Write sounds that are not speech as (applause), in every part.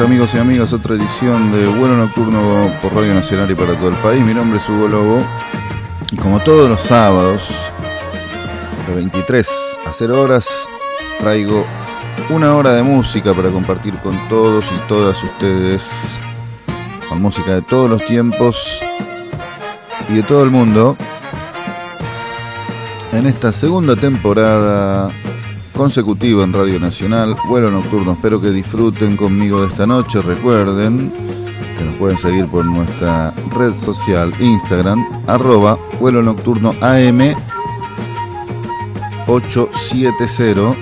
Amigos y amigas, otra edición de Vuelo Nocturno por Radio Nacional y para todo el país. Mi nombre es Hugo Lobo y como todos los sábados, de 23 a 0 horas, traigo una hora de música para compartir con todos y todas ustedes, con música de todos los tiempos y de todo el mundo, en esta segunda temporada consecutivo en Radio Nacional, vuelo nocturno. Espero que disfruten conmigo de esta noche. Recuerden que nos pueden seguir por nuestra red social Instagram, arroba vuelo nocturno AM 870,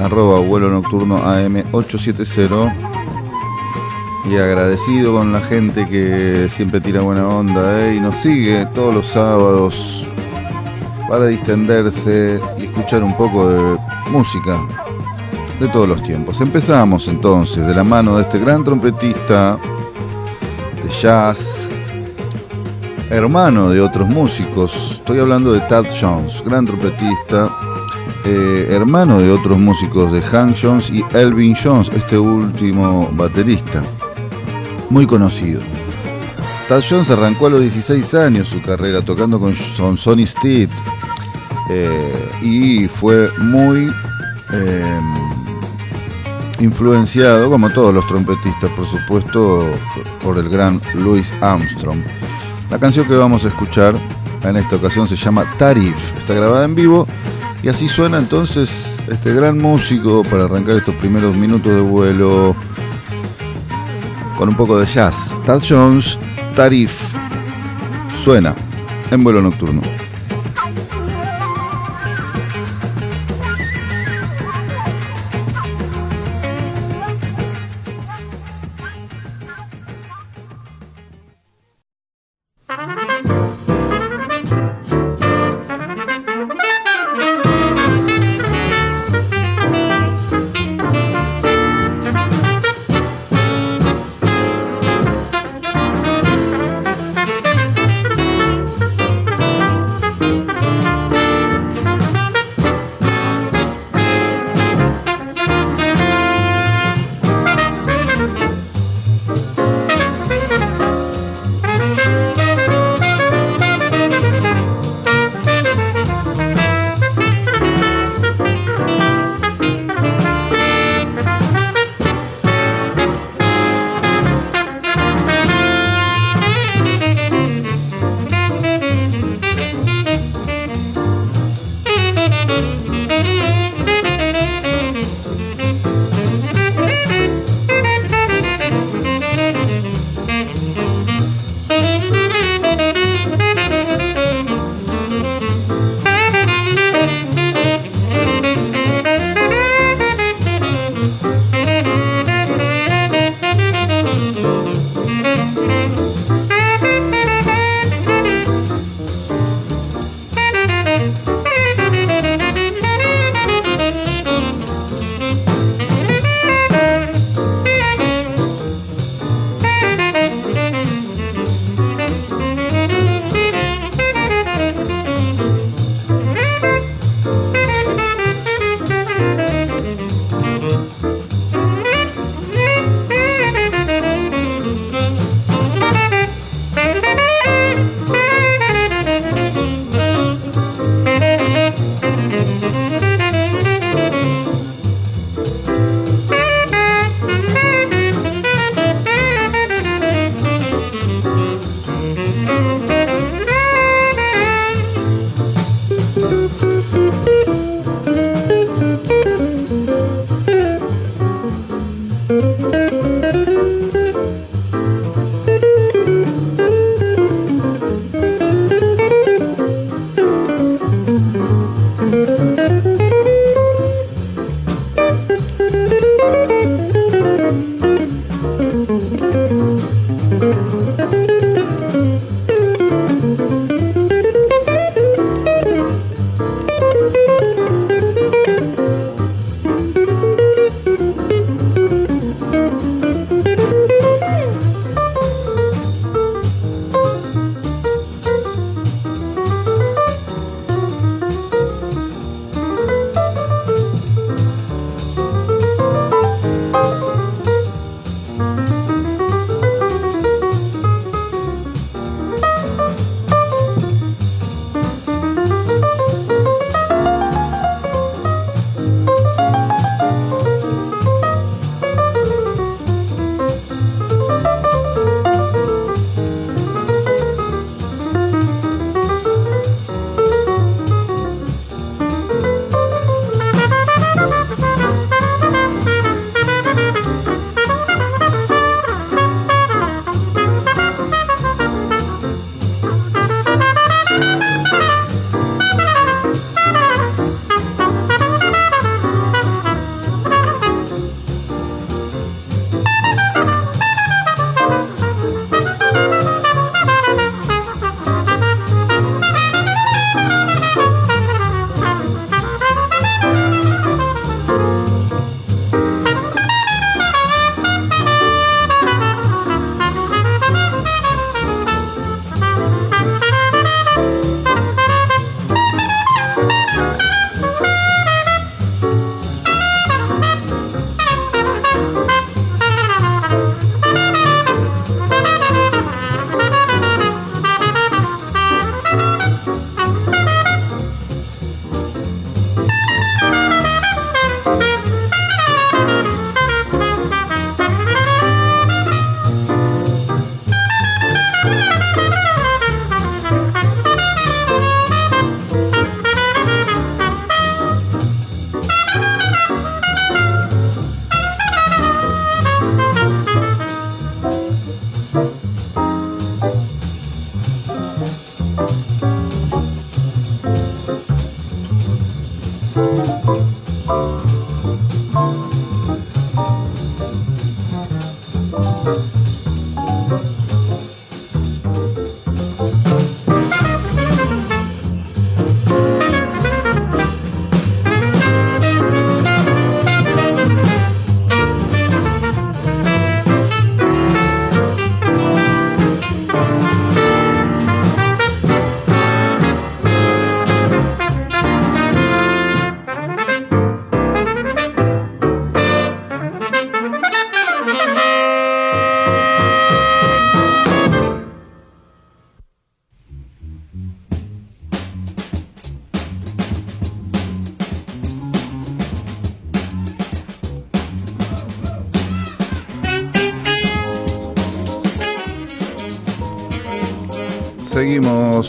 arroba vuelo nocturno AM 870. Y agradecido con la gente que siempre tira buena onda ¿eh? y nos sigue todos los sábados para distenderse y escuchar un poco de música de todos los tiempos. Empezamos entonces de la mano de este gran trompetista de jazz, hermano de otros músicos. Estoy hablando de Tad Jones, gran trompetista, eh, hermano de otros músicos de Hank Jones y Elvin Jones, este último baterista, muy conocido. Tad Jones arrancó a los 16 años su carrera tocando con, Sonny Stitt eh, y fue muy em, influenciado, como todos los trompetistas, por supuesto, por el gran Louis Armstrong. La canción que vamos a escuchar en esta ocasión se llama Tarif, está grabada en vivo y así suena entonces este gran músico para arrancar estos primeros minutos de vuelo con un poco de jazz. Tad Jones Tarif suena en vuelo nocturno.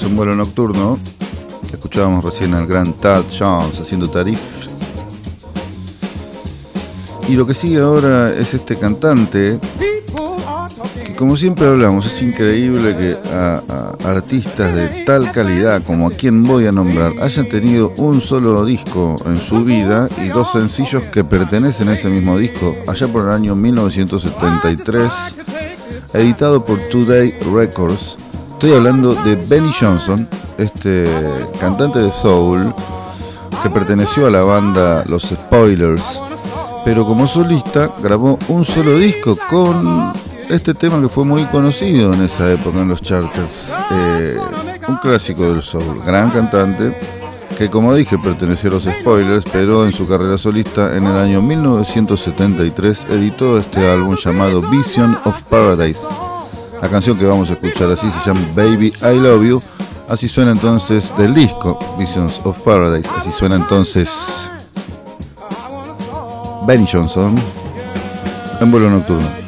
En vuelo nocturno. Escuchábamos recién al gran Tad Jones haciendo tarif. Y lo que sigue ahora es este cantante que como siempre hablamos, es increíble que a, artistas de tal calidad como a quien voy a nombrar hayan tenido un solo disco en su vida y dos sencillos que pertenecen a ese mismo disco, allá por el año 1973, editado por Today Records Estoy hablando de Benny Johnson, este cantante de soul que perteneció a la banda Los Spoilers, pero como solista grabó un solo disco con este tema que fue muy conocido en esa época en los charters, eh, un clásico del soul, gran cantante que como dije perteneció a los Spoilers, pero en su carrera solista en el año 1973 editó este álbum llamado Vision of Paradise la canción que vamos a escuchar así se llama Baby I Love You. Así suena entonces del disco Visions of Paradise. Así suena entonces Benny Johnson en vuelo nocturno.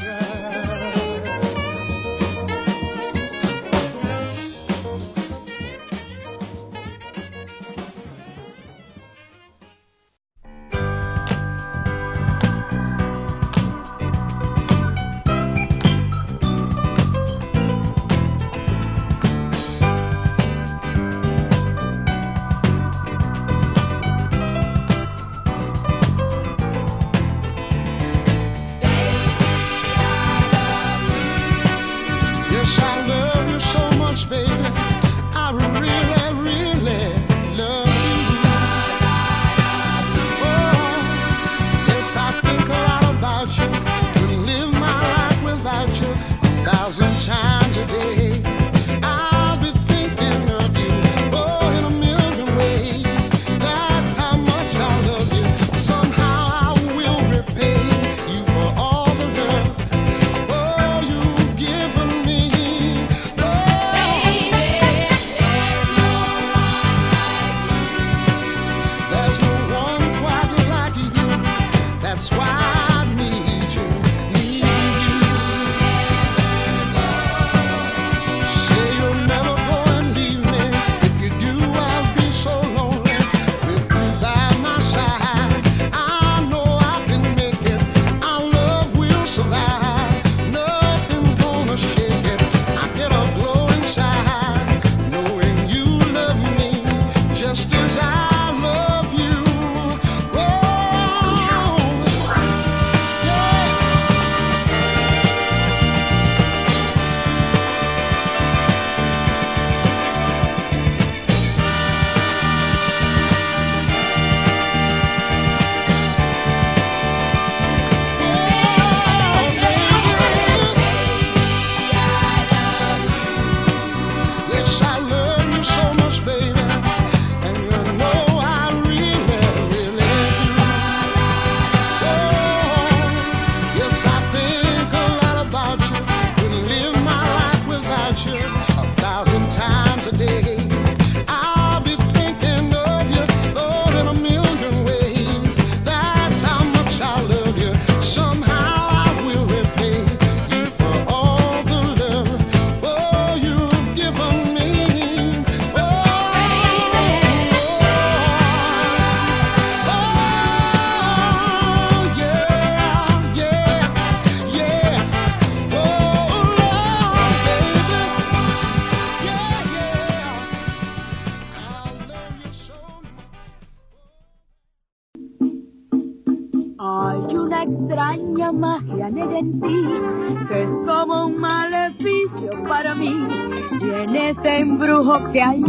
Que hay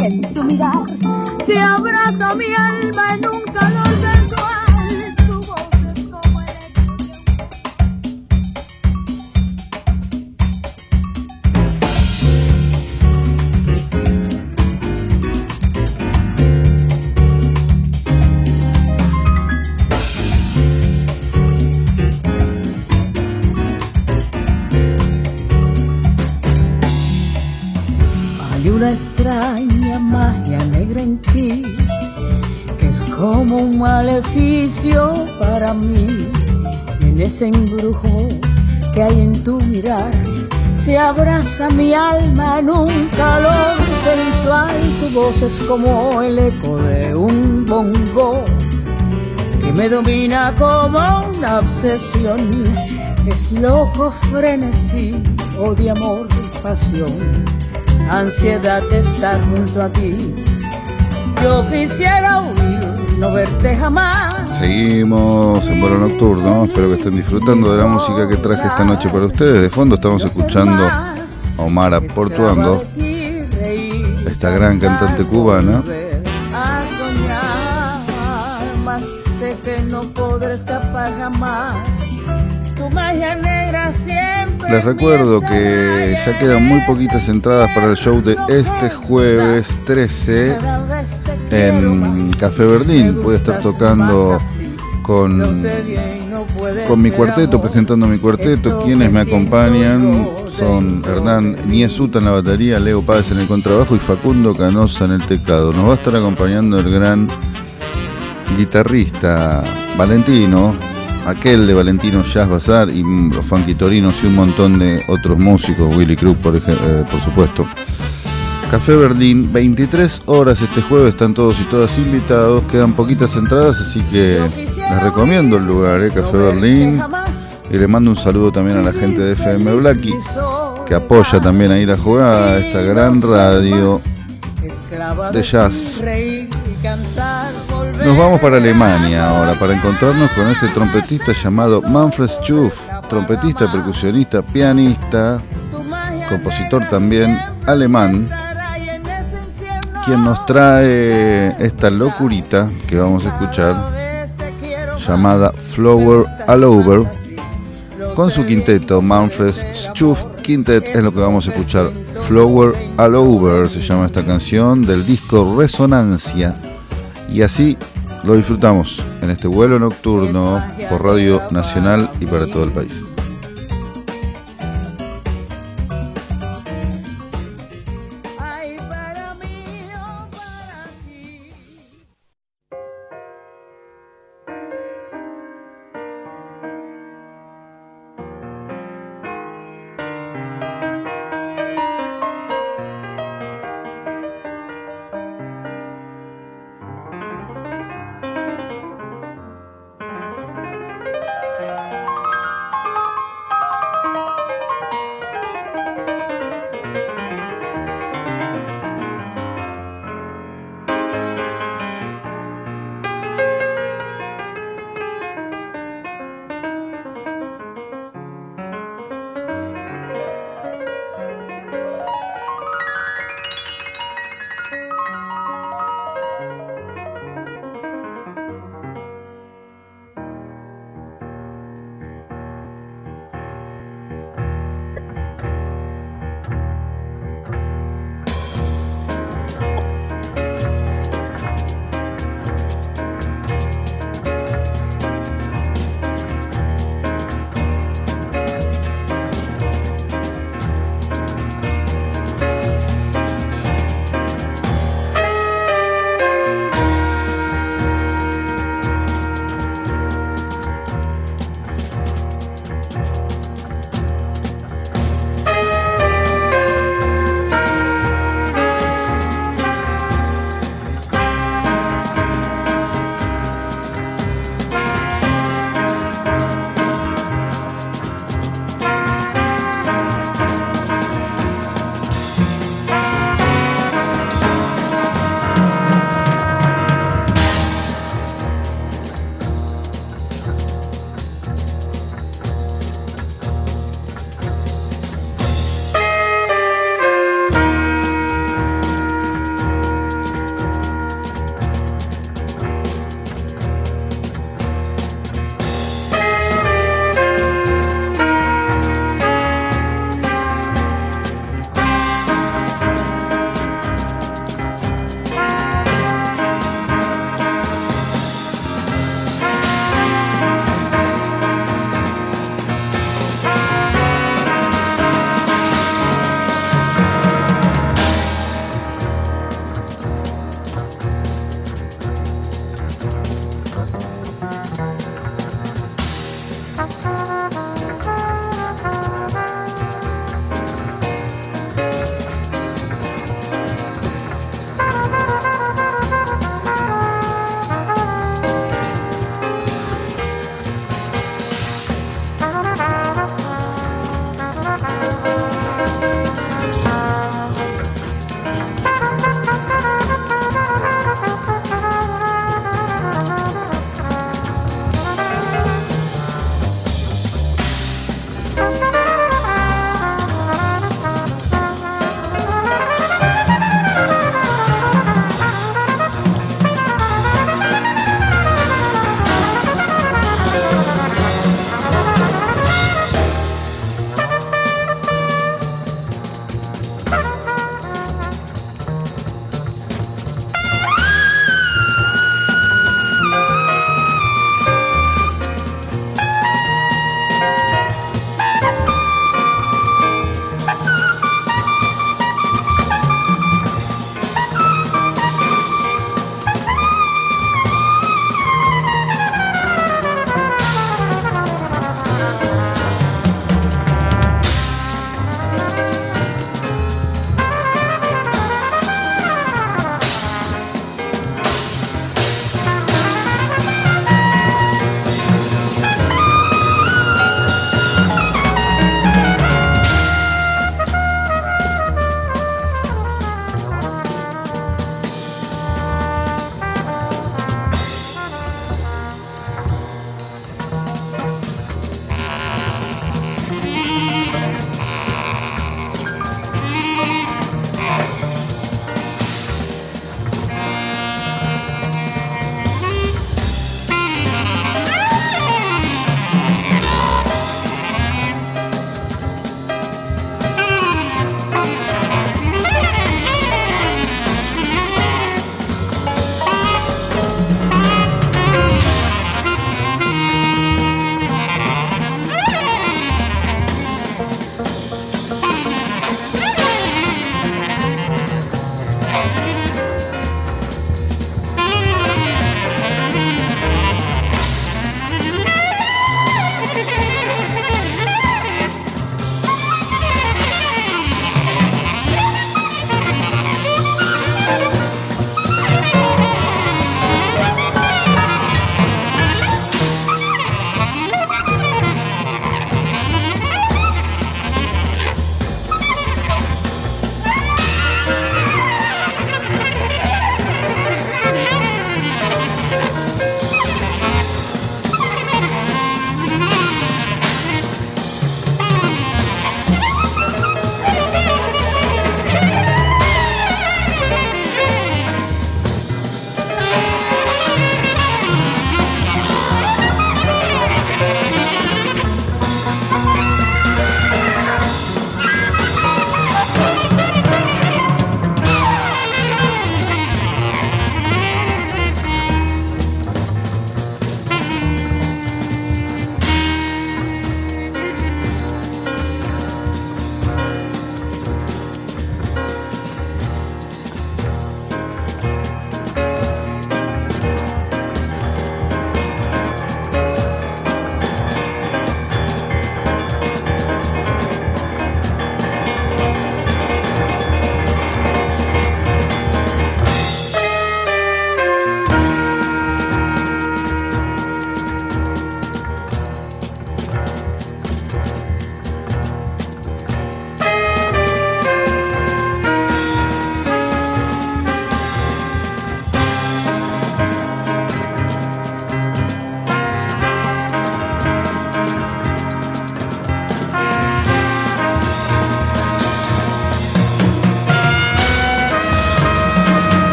Hay una extraña como un maleficio para mí. En ese embrujo que hay en tu mirar, se abraza mi alma en un calor sensual. Tu voz es como el eco de un bongo que me domina como una obsesión. Es loco frenesí, o de amor, pasión, ansiedad de estar junto a ti. Yo quisiera huir no verte jamás. Seguimos en vuelo nocturno, espero que estén disfrutando de la música que traje esta noche para ustedes. De fondo estamos escuchando a Omar Portuando, esta gran cantante cubana. Les recuerdo que ya quedan muy poquitas entradas para el show de este jueves 13 en Café Berlín. Voy a estar tocando con, con mi cuarteto, presentando mi cuarteto. Quienes me acompañan son Hernán Niesuta en la batería, Leo Páez en el contrabajo y Facundo Canosa en el teclado. Nos va a estar acompañando el gran guitarrista Valentino, aquel de Valentino Jazz Bazar y los Funky Torinos y un montón de otros músicos, Willy Cruz por, eh, por supuesto. Café Berlín, 23 horas este jueves, están todos y todas invitados, quedan poquitas entradas, así que les recomiendo el lugar, ¿eh? Café Berlín. Y le mando un saludo también a la gente de FM Blacky, que apoya también ahí la jugada, esta gran radio de jazz. Nos vamos para Alemania ahora para encontrarnos con este trompetista llamado Manfred Schuff, trompetista, percusionista, pianista, compositor también alemán quien nos trae esta locurita que vamos a escuchar, llamada Flower All Over, con su quinteto Manfred Schuff Quintet es lo que vamos a escuchar. Flower All Over se llama esta canción del disco Resonancia. Y así lo disfrutamos en este vuelo nocturno por Radio Nacional y para todo el país.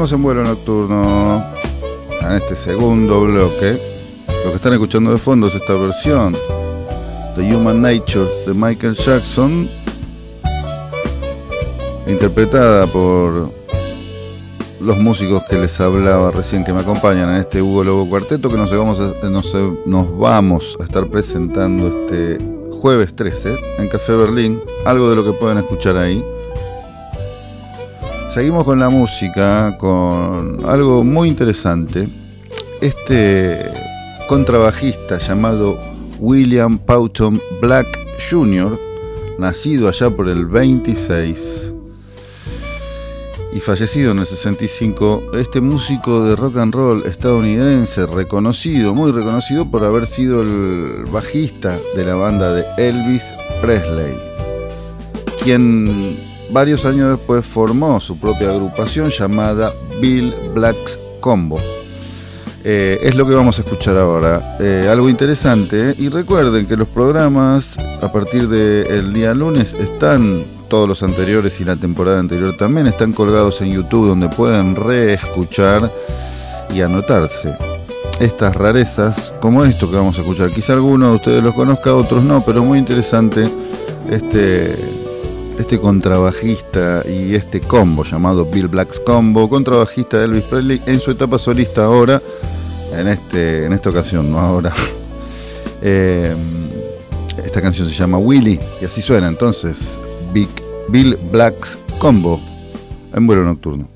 Seguimos en vuelo nocturno en este segundo bloque. Lo que están escuchando de fondo es esta versión de Human Nature de Michael Jackson, interpretada por los músicos que les hablaba recién que me acompañan en este Hugo Lobo Cuarteto que nos vamos a, nos vamos a estar presentando este jueves 13 en Café Berlín, algo de lo que pueden escuchar ahí. Seguimos con la música, con algo muy interesante. Este contrabajista llamado William Pauton Black Jr., nacido allá por el 26 y fallecido en el 65, este músico de rock and roll estadounidense reconocido, muy reconocido por haber sido el bajista de la banda de Elvis Presley, quien varios años después formó su propia agrupación llamada Bill Black's Combo. Eh, es lo que vamos a escuchar ahora. Eh, algo interesante. Y recuerden que los programas a partir del día lunes están todos los anteriores y la temporada anterior también están colgados en YouTube donde pueden reescuchar y anotarse estas rarezas como esto que vamos a escuchar. Quizá algunos de ustedes los conozca, otros no, pero muy interesante este, este contrabajista y este combo llamado Bill Black's Combo, contrabajista de Elvis Presley en su etapa solista ahora, en, este, en esta ocasión, no ahora. (laughs) Eh, esta canción se llama Willy y así suena entonces. Big Bill Black's Combo en vuelo nocturno.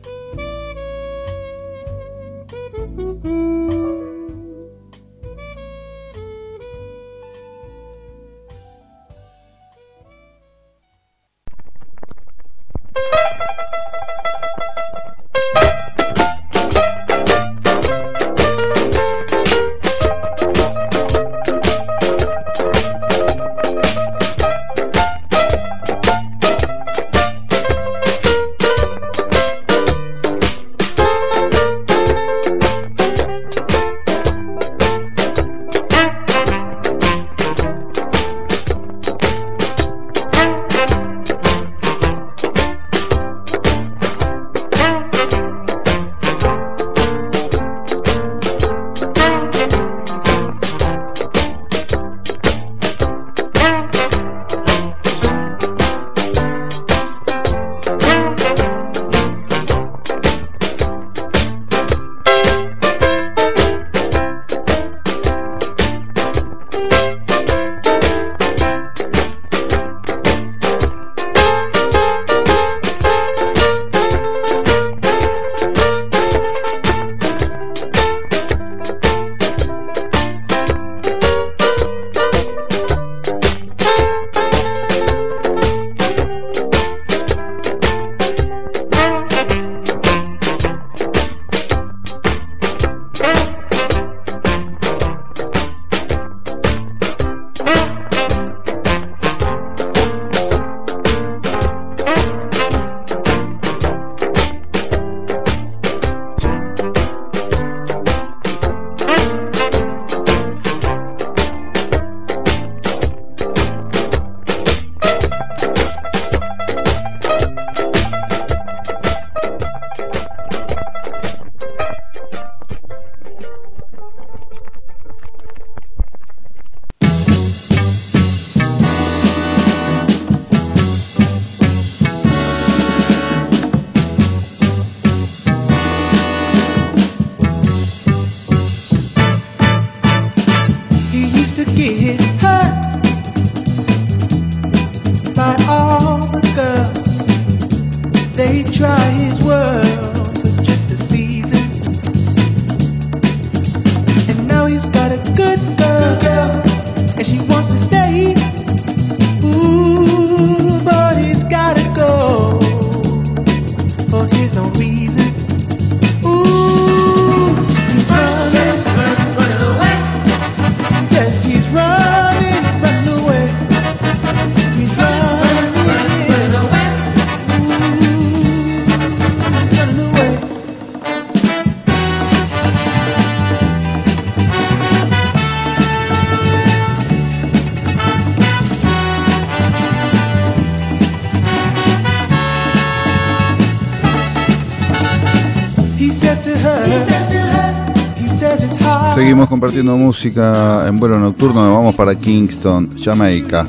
Compartiendo música en vuelo nocturno. Vamos para Kingston, Jamaica,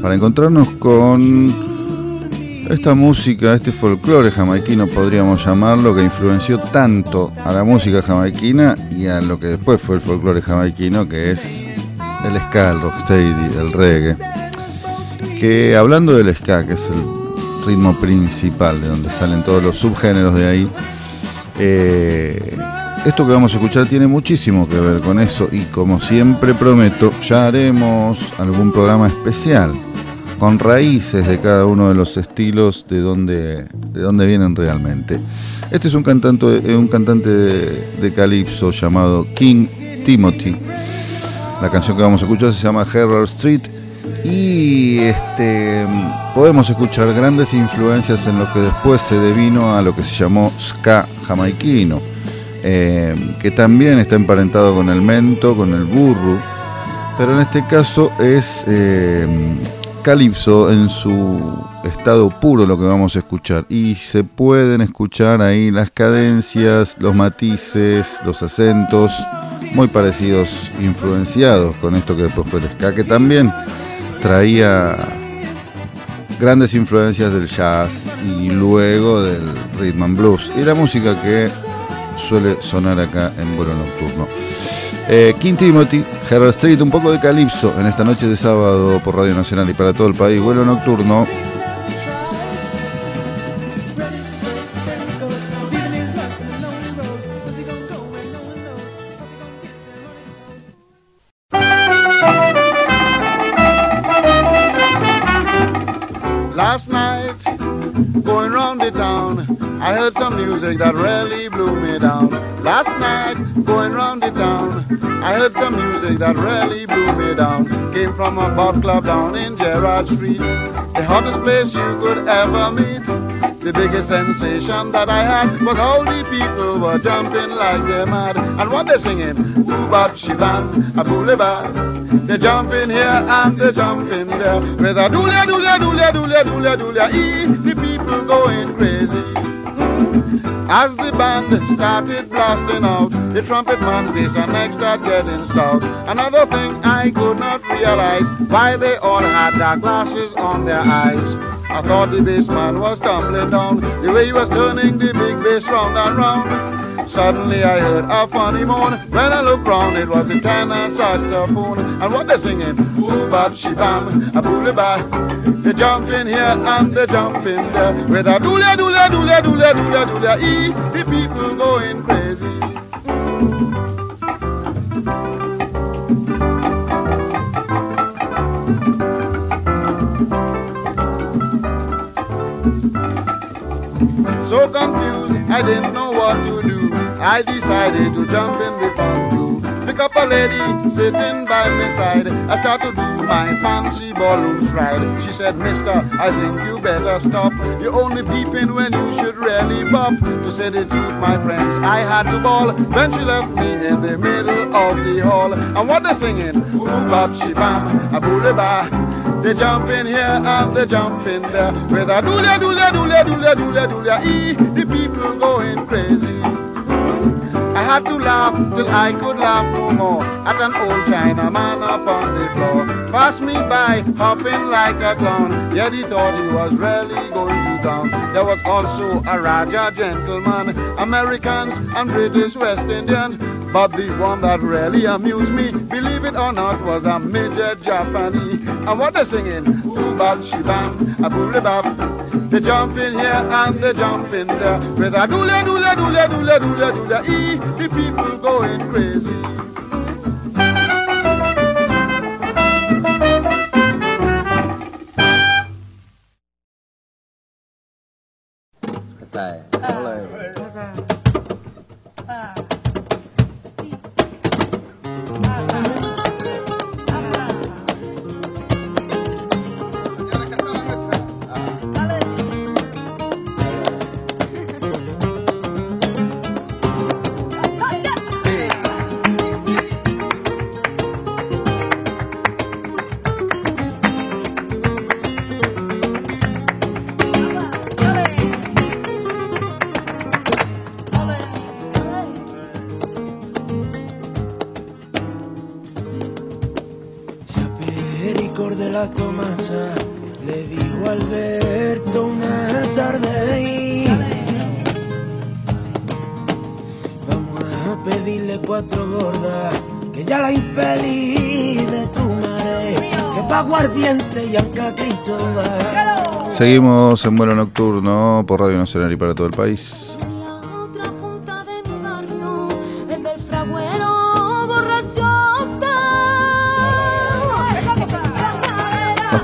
para encontrarnos con esta música, este folclore jamaiquino, podríamos llamarlo, que influenció tanto a la música jamaiquina y a lo que después fue el folclore jamaiquino, que es el ska, el rocksteady, el reggae. Que hablando del ska, que es el ritmo principal de donde salen todos los subgéneros de ahí, eh, esto que vamos a escuchar tiene muchísimo que ver con eso y como siempre prometo, ya haremos algún programa especial con raíces de cada uno de los estilos de donde, de dónde vienen realmente. Este es un cantante, un cantante de, calipso llamado King Timothy. La canción que vamos a escuchar se llama Herald Street y este, podemos escuchar grandes influencias en lo que después se devino a lo que se llamó ska jamaiquino eh, que también está emparentado con el mento, con el burro, pero en este caso es eh, calipso en su estado puro lo que vamos a escuchar. Y se pueden escuchar ahí las cadencias, los matices, los acentos muy parecidos, influenciados con esto que después fue el ska, que también traía grandes influencias del jazz y luego del rhythm and blues. Y la música que suele sonar acá en vuelo nocturno. Eh, King Timothy, Herald Street, un poco de calipso en esta noche de sábado por Radio Nacional y para todo el país, vuelo nocturno. Music that really blew me down. Last night, going round the town, I heard some music that really blew me down. Came from a pub club down in Gerrard Street, the hottest place you could ever meet. The biggest sensation that I had was all the people were jumping like they're mad. And what they're singing, Boobab Shibam, a boulevard. They're jumping here and they're jumping there. With a doolia, doolia, doolia, doolia, doolia, doolia, ee, the people going crazy. As the band started blasting out, the trumpet man face and neck start getting stout. Another thing I could not realize, why they all had dark glasses on their eyes. I thought the bass man was tumbling down, the way he was turning the big bass round and round. Suddenly I heard a funny moan. When I looked round, it was the tenor saxophone. And what they're singing? Ooh, bab, she bam, a booly ba. They jump in here and they jump in there. With a doolia, doolia, doolia, doolia, doolia, doolia, ee, the people going crazy. So confused, I didn't know what to do. I decided to jump in the fun too. Pick up a lady sitting by my side. I start to do my fancy ballroom stride. She said, Mister, I think you better stop. You're only peeping when you should really bop. To say the truth, my friends, I had to ball when she left me in the middle of the hall. And what they're singing? Ooh, bop, she bam, a booly ba. They jump in here and they jump in there with a doolia, doolia, doolia, doolia, ee, the people going crazy. Had to laugh till I could laugh no more at an old Chinaman upon the floor. Passed me by, hopping like a clown. Yet he thought he was really going There was also a Raja gentleman, Americans and British West Indians. But the one that really amused me, believe it or not, was a midget Japanese. And what they singing? Boobab shibam, a boolibab. They jump in here and they jump in there with a doolia doolia doolia doolia doolia doolia. E, the people going crazy. style. La Tomasa le dijo a Alberto una tarde vamos a pedirle cuatro gordas que ya la infeliz de tu madre que pa' guardiente y anca Cristo da. Seguimos en vuelo nocturno por Radio Nacional y para todo el país.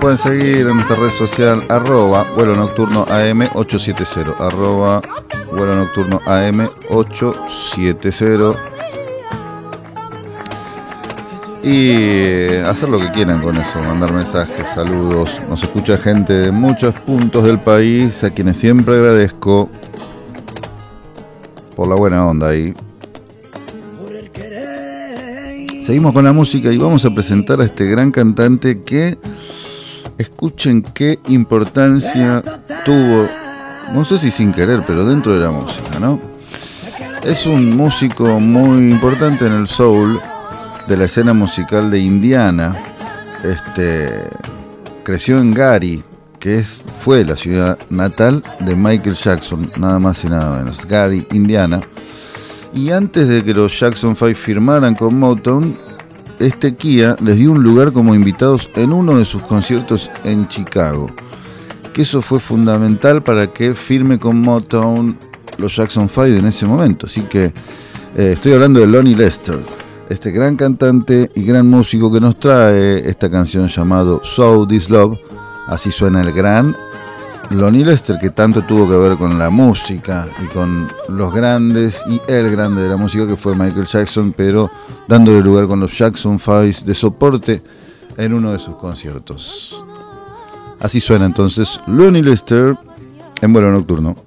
Pueden seguir en nuestra red social arroba vuelo nocturno AM870 arroba vuelo nocturno AM870 y eh, hacer lo que quieran con eso, mandar mensajes, saludos. Nos escucha gente de muchos puntos del país a quienes siempre agradezco por la buena onda ahí. Seguimos con la música y vamos a presentar a este gran cantante que escuchen qué importancia tuvo, no sé si sin querer, pero dentro de la música, ¿no? Es un músico muy importante en el soul de la escena musical de Indiana. Este creció en Gary, que es, fue la ciudad natal de Michael Jackson, nada más y nada menos. Gary, Indiana. Y antes de que los Jackson 5 firmaran con Motown, este Kia les dio un lugar como invitados en uno de sus conciertos en Chicago. Que eso fue fundamental para que firme con Motown los Jackson 5 en ese momento. Así que eh, estoy hablando de Lonnie Lester, este gran cantante y gran músico que nos trae esta canción llamado So This Love. Así suena el gran Lonnie Lester, que tanto tuvo que ver con la música y con los grandes y el grande de la música que fue Michael Jackson, pero dándole lugar con los Jackson 5 de soporte en uno de sus conciertos. Así suena entonces Lonnie Lester en vuelo nocturno.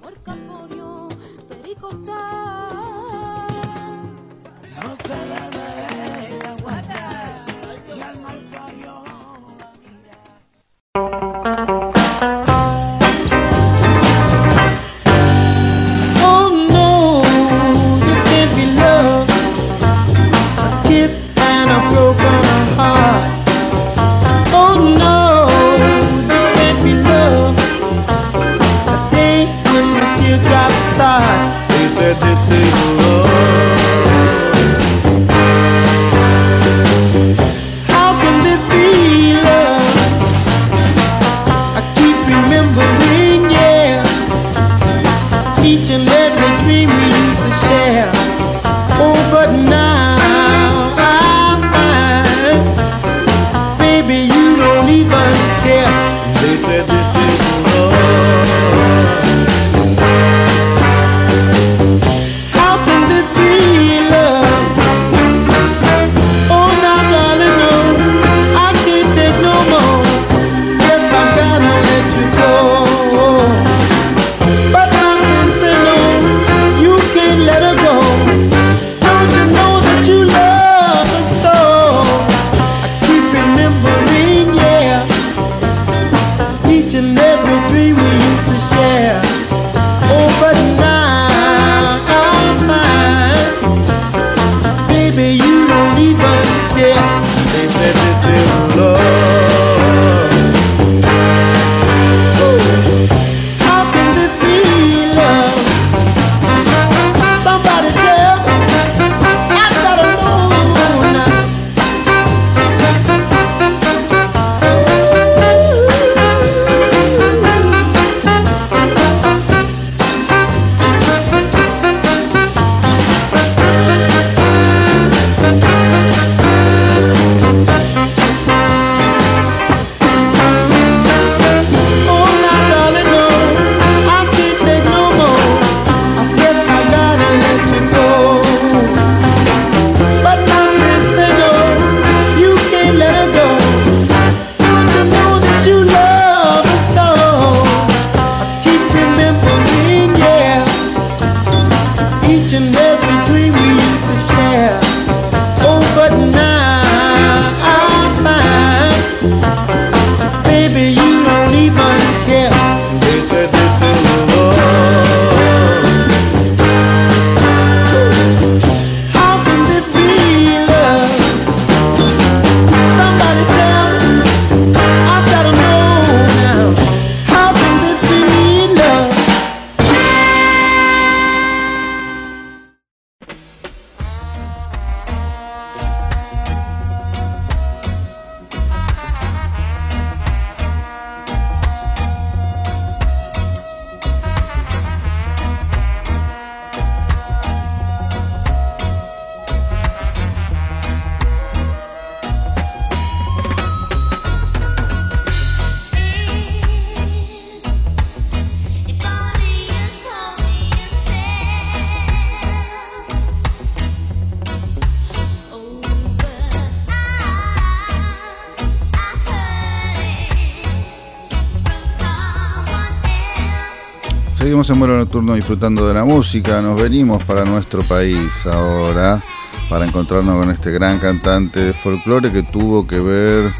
Nocturno disfrutando de la música. Nos venimos para nuestro país ahora para encontrarnos con este gran cantante de folclore que tuvo que ver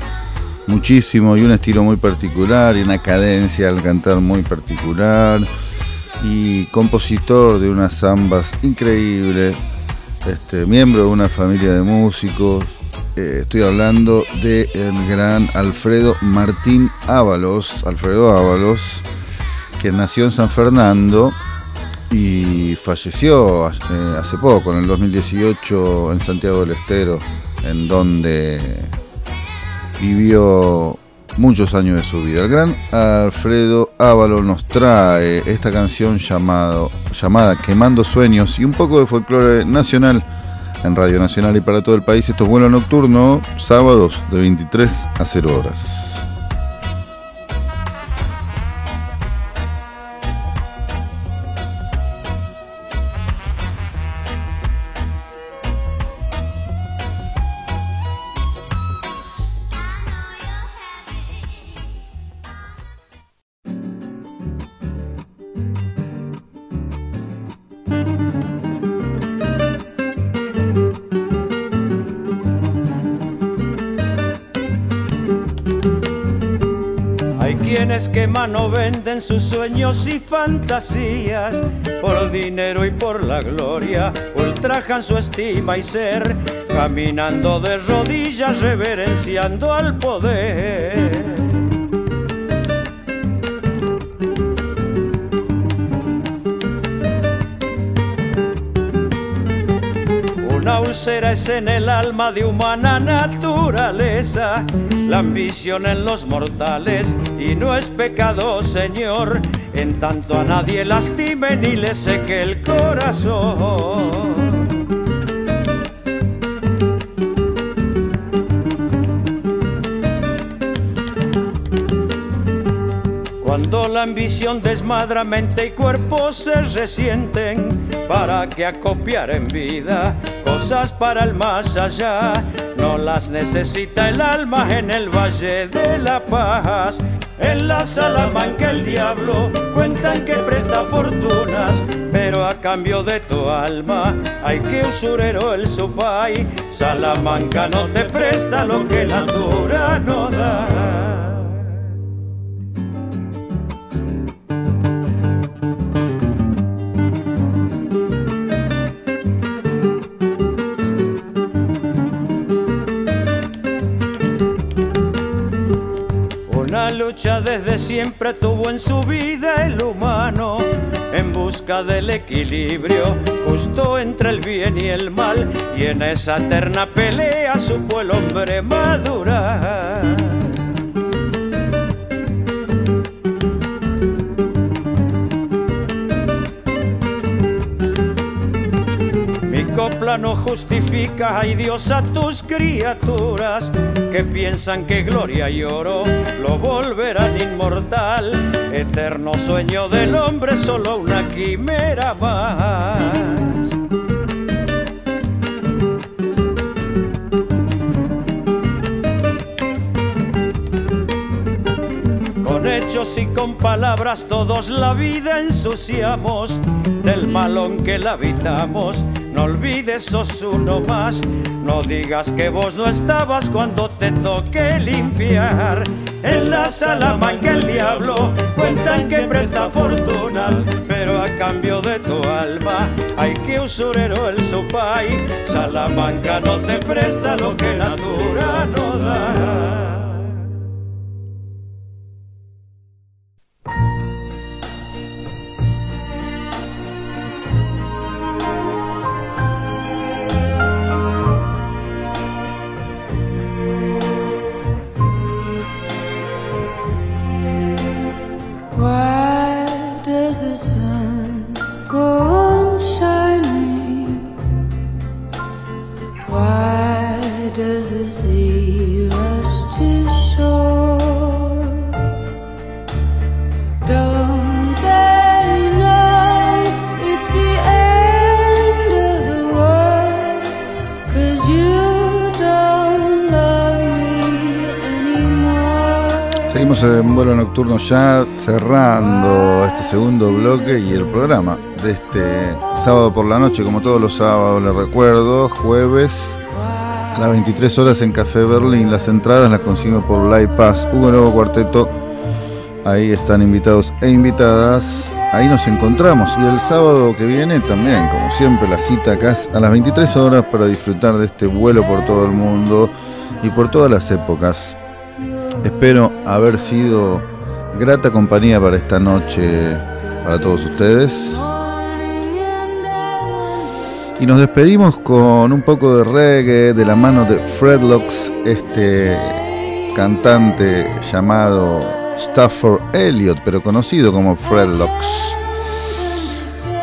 muchísimo y un estilo muy particular y una cadencia al cantar muy particular y compositor de unas zambas increíbles, este, miembro de una familia de músicos. Eh, estoy hablando del el gran Alfredo Martín Ábalos, Alfredo Ábalos, que nació en San Fernando y falleció eh, hace poco, en el 2018, en Santiago del Estero, en donde vivió muchos años de su vida. El gran Alfredo Ávalo nos trae esta canción llamado, llamada Quemando Sueños y un poco de folclore nacional en Radio Nacional y para todo el país. Esto es vuelo nocturno, sábados de 23 a 0 horas. Venden sus sueños y fantasías por dinero y por la gloria, ultrajan su estima y ser, caminando de rodillas reverenciando al poder. Es en el alma de humana naturaleza, la ambición en los mortales y no es pecado, Señor, en tanto a nadie lastime ni le seque el corazón. Cuando la ambición desmadra mente y cuerpo se resienten para que acopiar en vida cosas para el más allá. No las necesita el alma en el Valle de la Paz. En la Salamanca el diablo cuentan que presta fortunas, pero a cambio de tu alma hay que usurero el supay. Salamanca no te presta lo que la dura no da. Desde siempre tuvo en su vida el humano, en busca del equilibrio justo entre el bien y el mal, y en esa eterna pelea supo el hombre madurar. Copla no justifica, ay Dios, a tus criaturas que piensan que gloria y oro lo volverán inmortal. Eterno sueño del hombre, solo una quimera más. Con hechos y con palabras todos la vida ensuciamos, del malón que la habitamos no olvides, sos uno más. No digas que vos no estabas cuando te toque limpiar. En la Salamanca el diablo cuentan que presta fortuna, pero a cambio de tu alma hay que usurero el supay. Salamanca no te presta lo que la dura no da. Ya cerrando este segundo bloque y el programa de este sábado por la noche, como todos los sábados, les recuerdo, jueves a las 23 horas en Café Berlín. Las entradas las consigo por Live Pass, Hugo Nuevo Cuarteto. Ahí están invitados e invitadas. Ahí nos encontramos y el sábado que viene también, como siempre, la cita acá a las 23 horas para disfrutar de este vuelo por todo el mundo y por todas las épocas. Espero haber sido grata compañía para esta noche para todos ustedes. Y nos despedimos con un poco de reggae de la mano de Fred Locks, este cantante llamado Stafford Elliott, pero conocido como Fred Locks.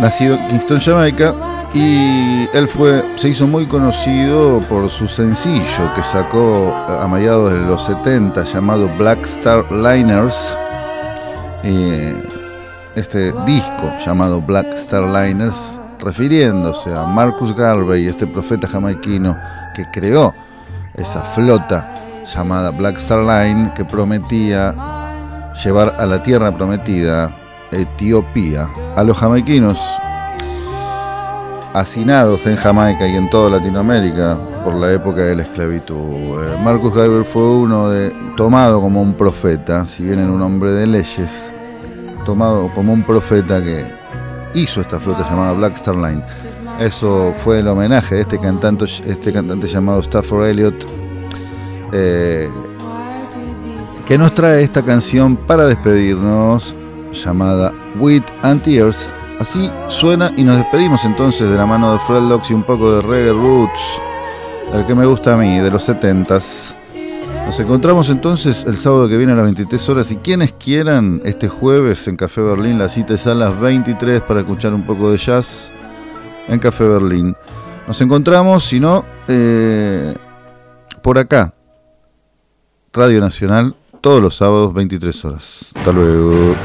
Nacido en Kingston, Jamaica, y él fue, se hizo muy conocido por su sencillo que sacó a mediados de los 70 llamado Black Star Liners. Este disco llamado Black Star Liners, refiriéndose a Marcus Garvey, este profeta jamaiquino que creó esa flota llamada Black Star Line que prometía llevar a la tierra prometida, Etiopía, a los jamaiquinos hacinados en Jamaica y en toda Latinoamérica por la época de la esclavitud. Eh, Marcus Garvey fue uno de, tomado como un profeta, si bien era un hombre de leyes, tomado como un profeta que hizo esta flota llamada Black Star Line. Eso fue el homenaje de este cantante, este cantante llamado Stafford Elliott, eh, que nos trae esta canción para despedirnos, llamada With and Tears, Así suena y nos despedimos entonces de la mano de Fred Locks y un poco de reggae roots, el que me gusta a mí, de los 70s. Nos encontramos entonces el sábado que viene a las 23 horas y quienes quieran este jueves en Café Berlín, la cita es a las 23 para escuchar un poco de jazz en Café Berlín. Nos encontramos, si no, eh, por acá, Radio Nacional, todos los sábados 23 horas. Hasta luego.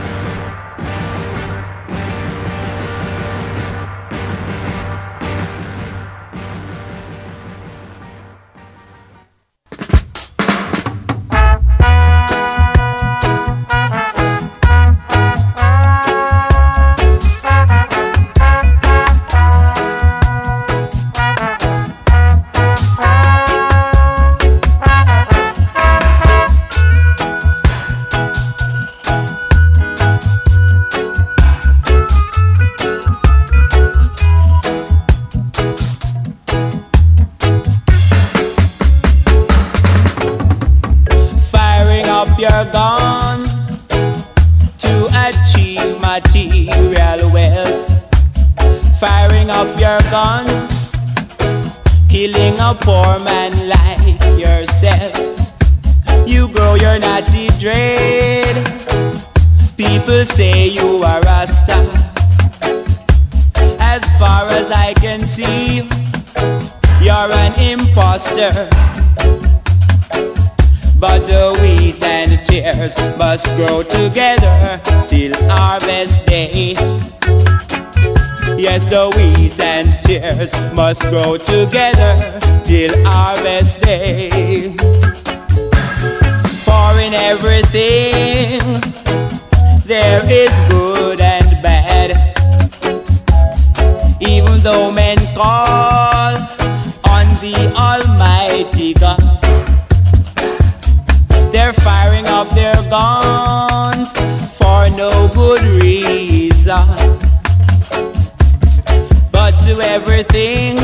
everything.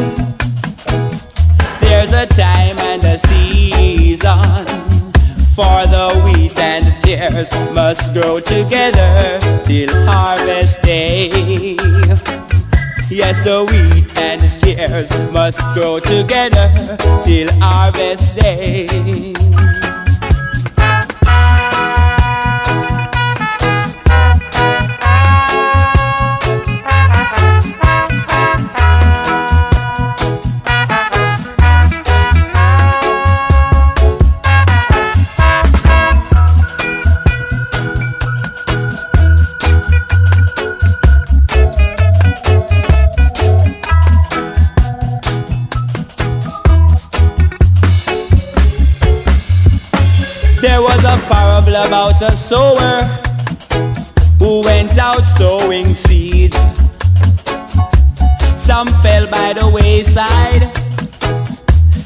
There's a time and a season for the wheat and tears must grow together till harvest day. Yes, the wheat and tears must grow together till harvest day. Was a sower who went out sowing seeds. Some fell by the wayside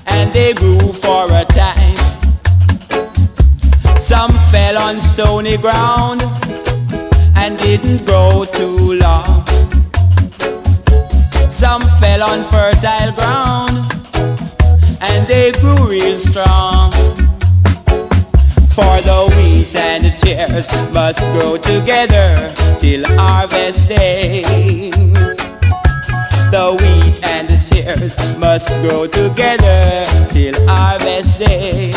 and they grew for a time. Some fell on stony ground and didn't grow too long. Some fell on fertile ground and they grew real strong. For the wheat and the tares must grow together till harvest day. The wheat and the tares must grow together till harvest day.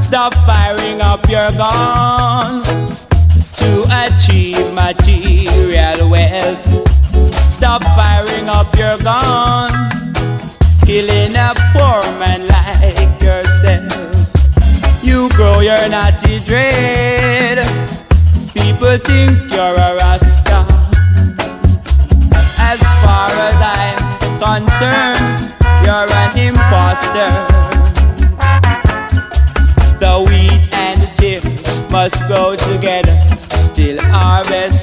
Stop firing up your guns to achieve material wealth. Stop firing up your gun, killing a poor man. You grow your naughty dread. People think you're a rasta. As far as I'm concerned, you're an imposter. The wheat and the tares must grow together till harvest